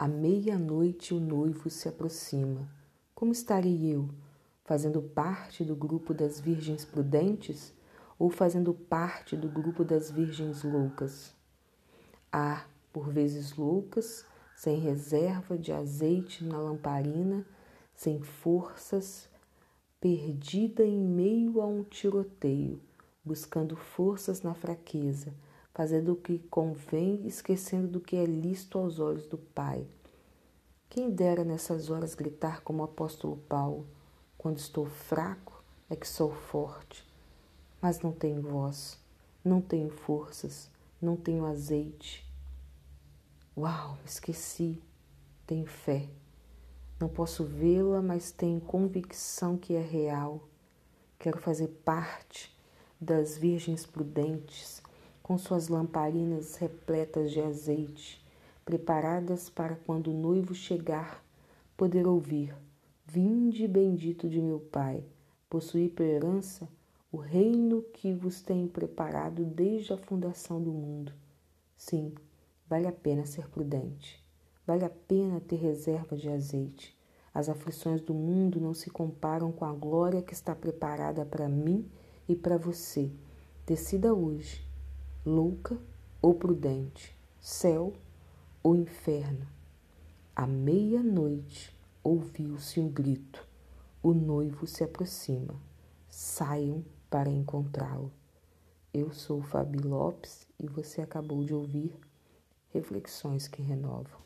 À meia-noite o noivo se aproxima. Como estarei eu? Fazendo parte do grupo das virgens prudentes ou fazendo parte do grupo das virgens loucas? Há, por vezes loucas, sem reserva de azeite na lamparina, sem forças, perdida em meio a um tiroteio, buscando forças na fraqueza fazendo o que convém, esquecendo do que é lícito aos olhos do Pai. Quem dera nessas horas gritar como o apóstolo Paulo: quando estou fraco é que sou forte, mas não tenho voz, não tenho forças, não tenho azeite. Uau, esqueci, tenho fé. Não posso vê-la, mas tenho convicção que é real. Quero fazer parte das virgens prudentes com suas lamparinas repletas de azeite, preparadas para quando o noivo chegar, poder ouvir: Vinde, bendito de meu Pai, possuir por herança o reino que vos tenho preparado desde a fundação do mundo. Sim, vale a pena ser prudente. Vale a pena ter reserva de azeite. As aflições do mundo não se comparam com a glória que está preparada para mim e para você. Decida hoje louca ou prudente, céu ou inferno. À meia-noite ouviu-se um grito: o noivo se aproxima. Saiam para encontrá-lo. Eu sou Fabi Lopes e você acabou de ouvir Reflexões que Renovam.